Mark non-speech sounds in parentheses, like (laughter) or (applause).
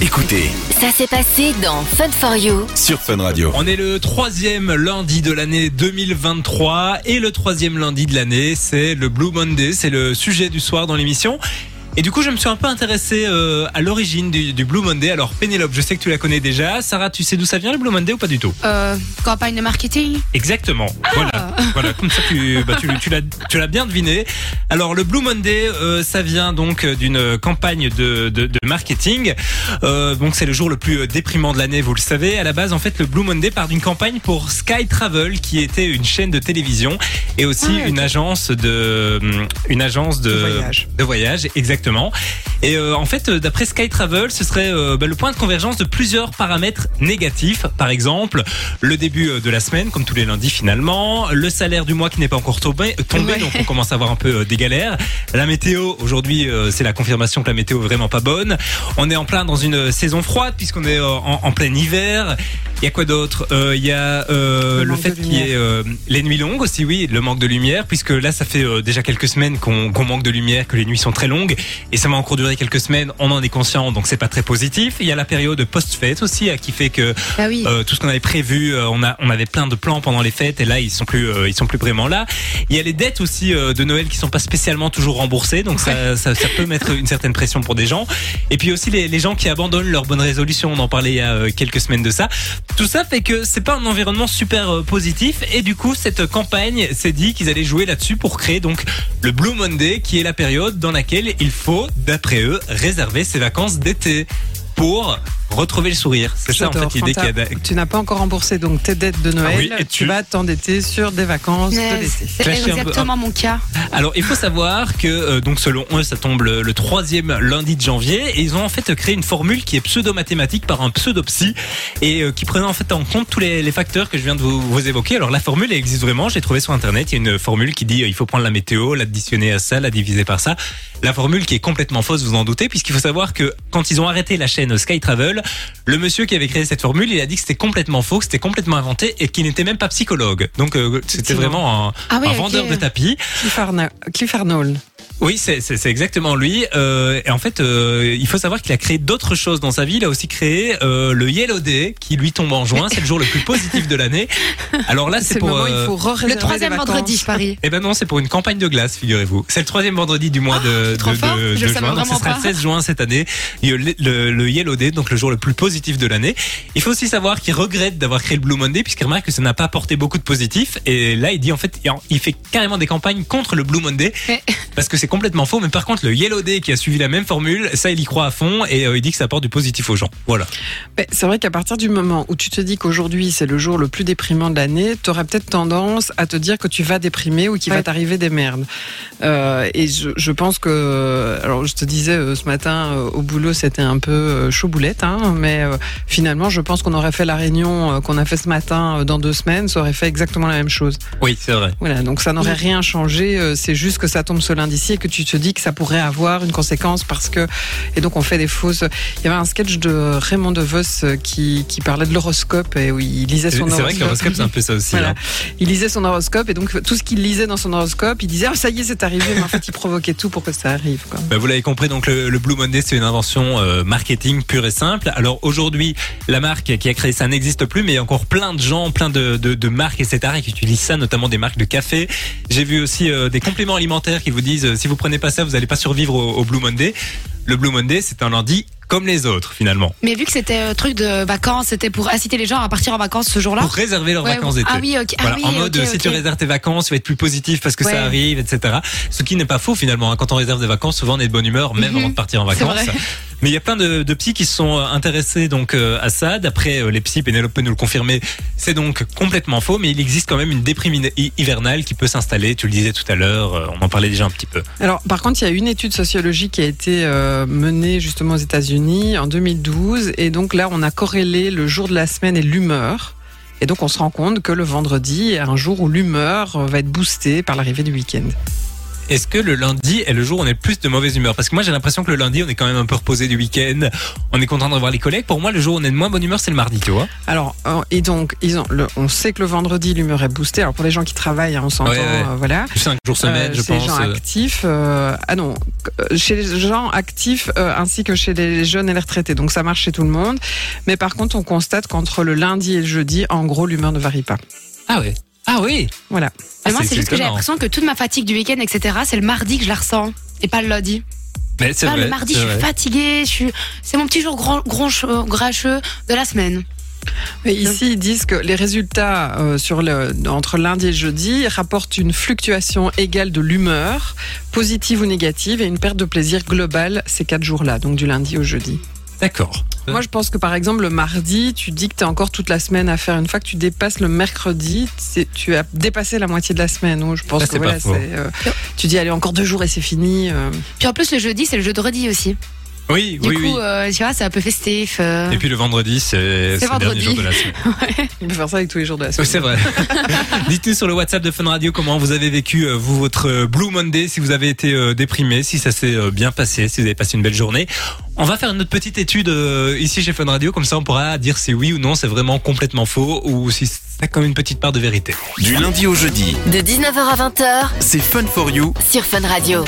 Écoutez Ça s'est passé dans Fun for You. sur Fun Radio. On est le troisième lundi de l'année 2023 et le troisième lundi de l'année, c'est le Blue Monday, c'est le sujet du soir dans l'émission. Et du coup, je me suis un peu intéressé euh, à l'origine du, du Blue Monday. Alors, Pénélope, je sais que tu la connais déjà. Sarah, tu sais d'où ça vient le Blue Monday ou pas du tout? Euh, campagne de marketing Exactement. Voilà. Voilà. Comme ça, tu, bah, tu, tu l'as, tu l'as bien deviné. Alors, le Blue Monday, euh, ça vient donc d'une campagne de, de, de marketing. Euh, donc, c'est le jour le plus déprimant de l'année, vous le savez. À la base, en fait, le Blue Monday part d'une campagne pour Sky Travel, qui était une chaîne de télévision et aussi Ah, une agence de, hum, une agence de, De voyage. de voyage, exactement. Et euh, en fait, euh, d'après Sky Travel, ce serait euh, bah, le point de convergence de plusieurs paramètres négatifs. Par exemple, le début euh, de la semaine, comme tous les lundis finalement, le salaire du mois qui n'est pas encore tombé, tombé Ouais. donc on commence à avoir un peu euh, (laughs) des galères. La météo, aujourd'hui, euh, c'est la confirmation que la météo est vraiment pas bonne. On est en plein dans une saison froide puisqu'on est euh, en, en plein hiver. Il y a quoi d'autre? Euh, Il y a euh, Le fait qu'il y ait euh, les nuits longues aussi, oui, le manque de lumière, puisque là, ça fait déjà quelques semaines qu'on manque de lumière, que les nuits sont très longues, et ça va encore durer quelques semaines. On en est conscient, donc c'est pas très positif. Il y a la période post-fête aussi, euh, qui fait que Ah oui. tout ce qu'on avait prévu, on a on avait plein de plans pendant les fêtes, et là, ils sont plus ils sont plus vraiment là. Il y a les dettes aussi de Noël qui sont pas spécialement toujours remboursées, donc ça, ça ça peut mettre une certaine pression pour des gens. Et puis aussi les, les gens qui abandonnent leurs bonnes résolutions, on en parlait il y a euh, quelques semaines de ça. Tout ça fait que c'est pas un environnement super euh, positif et du coup cette campagne s'est dit qu'ils allaient jouer là-dessus pour créer donc le Blue Monday qui est la période dans laquelle il faut d'après eux réserver ses vacances d'été pour retrouver le sourire. C'est ça en J'adore. fait l'idée qu'il y a. Tu n'as pas encore remboursé donc tes dettes de Noël. Ah oui, et tu... tu- vas t'endetter sur des vacances de l'été. c'est un exactement mon cas. Alors il faut savoir que euh, donc selon eux ça tombe le, le troisième lundi de janvier et ils ont en fait créé une formule qui est pseudo-mathématique par un pseudo-psy et euh, qui prenait en fait en compte tous les, les facteurs que je viens de vous, vous évoquer. Alors la formule elle existe vraiment, j'ai trouvé sur internet, il y a une formule qui dit euh, il faut prendre la météo, l'additionner à ça, la diviser par ça. La formule qui est complètement fausse, vous en doutez, puisqu'il faut savoir que quand ils ont arrêté la chaîne Sky Travel, le monsieur qui avait créé cette formule, il a dit que c'était complètement faux, que c'était complètement inventé et qu'il n'était même pas psychologue. Donc euh, c'était vraiment un, Ah oui, un ok. vendeur de tapis. Cliff, Arna- Cliff Arnold. Oui, c'est c'est- c'est exactement lui. Euh, et en fait, euh, il faut savoir qu'il a créé d'autres choses dans sa vie. Il a aussi créé euh, le Yellow Day, qui lui tombe en juin. C'est le jour le plus positif de l'année. Alors là, C'est le pour. moment où il euh, faut Le troisième vendredi, je parie. eh ben non, c'est pour une campagne de glace, figurez-vous. C'est le troisième vendredi du mois de, trop de, le juin. Donc ce vraiment sera pas. le 16 juin cette année. Le, le- le Yellow Day, donc le jour le plus positif de l'année. Il faut aussi savoir qu'il regrette d'avoir créé le Blue Monday puisqu'il remarque que ça n'a pas apporté beaucoup de positif. Et là, il dit en fait, il fait carrément des campagnes contre le Blue Monday Mais- parce que c'est complètement faux. Mais par contre, le Yellow Day qui a suivi la même formule, ça, il y croit à fond et euh, il dit que ça apporte du positif aux gens. Voilà. Mais C'est vrai qu'à partir du moment où tu te dis qu'aujourd'hui c'est le jour le plus déprimant de l'année, tu aurais peut-être tendance à te dire que tu vas déprimer ou qu'il Ouais. va t'arriver des merdes. Euh, et je, je pense que, alors je te disais euh, ce matin euh, au boulot c'était un peu euh, chaud boulette, hein, mais euh, finalement je pense qu'on aurait fait la réunion euh, qu'on a fait ce matin euh, dans deux semaines, ça aurait fait exactement la même chose. Oui, c'est vrai. Voilà, donc ça n'aurait Oui. rien changé. euh, C'est juste que ça tombe ce lundi-ci et que tu te dis que ça pourrait avoir une conséquence parce que et donc on fait des fausses. Il y avait un sketch de Raymond DeVos euh, qui qui parlait de l'horoscope et où il lisait son c'est vrai horoscope. que l'horoscope, c'est un peu ça aussi. Voilà. hein. Il lisait son horoscope et donc tout ce qu'il lisait dans son horoscope, il disait ah ça y est c'est arrivé, mais en fait il provoquait tout pour que ça arrive. Quoi. Bah, vous l'avez compris, donc le, le Blue Monday, c'est une invention euh, marketing pure et simple. Alors aujourd'hui, la marque qui a créé ça n'existe plus, mais il y a encore plein de gens, plein de, de, de marques, etc., qui utilisent ça, notamment des marques de café. J'ai vu aussi euh, des compléments alimentaires qui vous disent si vous prenez pas ça, vous n'allez pas survivre au Blue Monday. Le Blue Monday, c'est un lundi comme les autres, finalement, Mais vu que c'était un truc de vacances, c'était pour inciter les gens à partir en vacances ce jour-là. pour réserver leurs Ouais, vacances d'été. Ah oui, ok. Ah Voilà, oui, en mode si tu réserves tes vacances, tu vas être plus positif parce que Ouais. ça arrive, etc. Ce qui n'est pas faux finalement. hein. Quand on réserve des vacances, souvent on est de bonne humeur, même Mhm. avant de partir en vacances. Mais il y a plein de, de psys qui se sont euh, intéressés donc euh, à ça. D'après euh, les psys, Pénélope peut nous le confirmer, c'est donc complètement faux. Mais il existe quand même une déprime hi- hivernale qui peut s'installer. Tu le disais tout à l'heure, euh, on en parlait déjà un petit peu. Alors, par contre, il y a une étude sociologique qui a été euh, menée justement aux États-Unis en 2012, et donc là, on a corrélé le jour de la semaine et l'humeur. Et donc, on se rend compte que le vendredi est un jour où l'humeur va être boostée par l'arrivée du week-end. Est-ce que le lundi est le jour où on est plus de mauvaise humeur? Parce que moi j'ai l'impression que le lundi on est quand même un peu reposé du week-end, on est content de revoir les collègues. Pour moi le jour où on est de moins bonne humeur c'est le mardi, tu vois. Alors, euh, et donc, ils ont, le- on sait que le vendredi, l'humeur est boostée. Alors, pour les gens qui travaillent, hein, on s'entend, Ouais, ouais. euh, voilà. 5 jours semaine Euh, je chez les pense. gens actifs, euh, ah non, chez les gens actifs euh, ainsi que chez les jeunes et les retraités. Donc ça marche chez tout le monde. Mais par contre, on constate qu'entre le lundi et le jeudi, en gros, l'humeur ne varie pas. Ah ouais. Ah oui. Voilà. Ah, moi, c'est juste que j'ai l'impression que toute ma fatigue du week-end, etc., c'est le mardi que je la ressens. Et pas le lundi. Mais c'est vrai. le mardi, je suis vrai. fatiguée. Je suis... C'est mon petit jour grand, grincheux de la semaine. Mais ici, ils disent que les résultats euh, sur le, entre lundi et jeudi rapportent une fluctuation égale de l'humeur, positive ou négative, et une perte de plaisir globale ces quatre jours-là, donc du lundi au jeudi. D'accord. Moi, je pense que par exemple, le mardi, tu dis que tu as encore toute la semaine à faire. Une fois que tu dépasses le mercredi, c'est- tu as dépassé la moitié de la semaine. Donc, je pense que voilà, euh, tu dis, allez, encore deux jours et c'est fini. euh. Puis en plus, le jeudi, c'est le jeudi aussi. Oui, Du oui, coup, oui. euh, tu vois, c'est un peu festif. euh. Et puis le vendredi, c'est c'est le dernier jour de la semaine. (laughs) On peut faire ça avec tous les jours de la Oui, semaine. c'est vrai. (laughs) Dites-nous sur le WhatsApp de Fun Radio comment vous avez vécu euh, vous votre euh, Blue Monday, si vous avez été euh, déprimé, si ça s'est euh, bien passé, si vous avez passé une belle journée. On va faire une autre petite étude euh, ici chez Fun Radio, comme ça on pourra dire si oui ou non c'est vraiment complètement faux ou si c'est comme une petite part de vérité. Du lundi au jeudi, De 19h à 20h c'est Fun for You sur Fun Radio.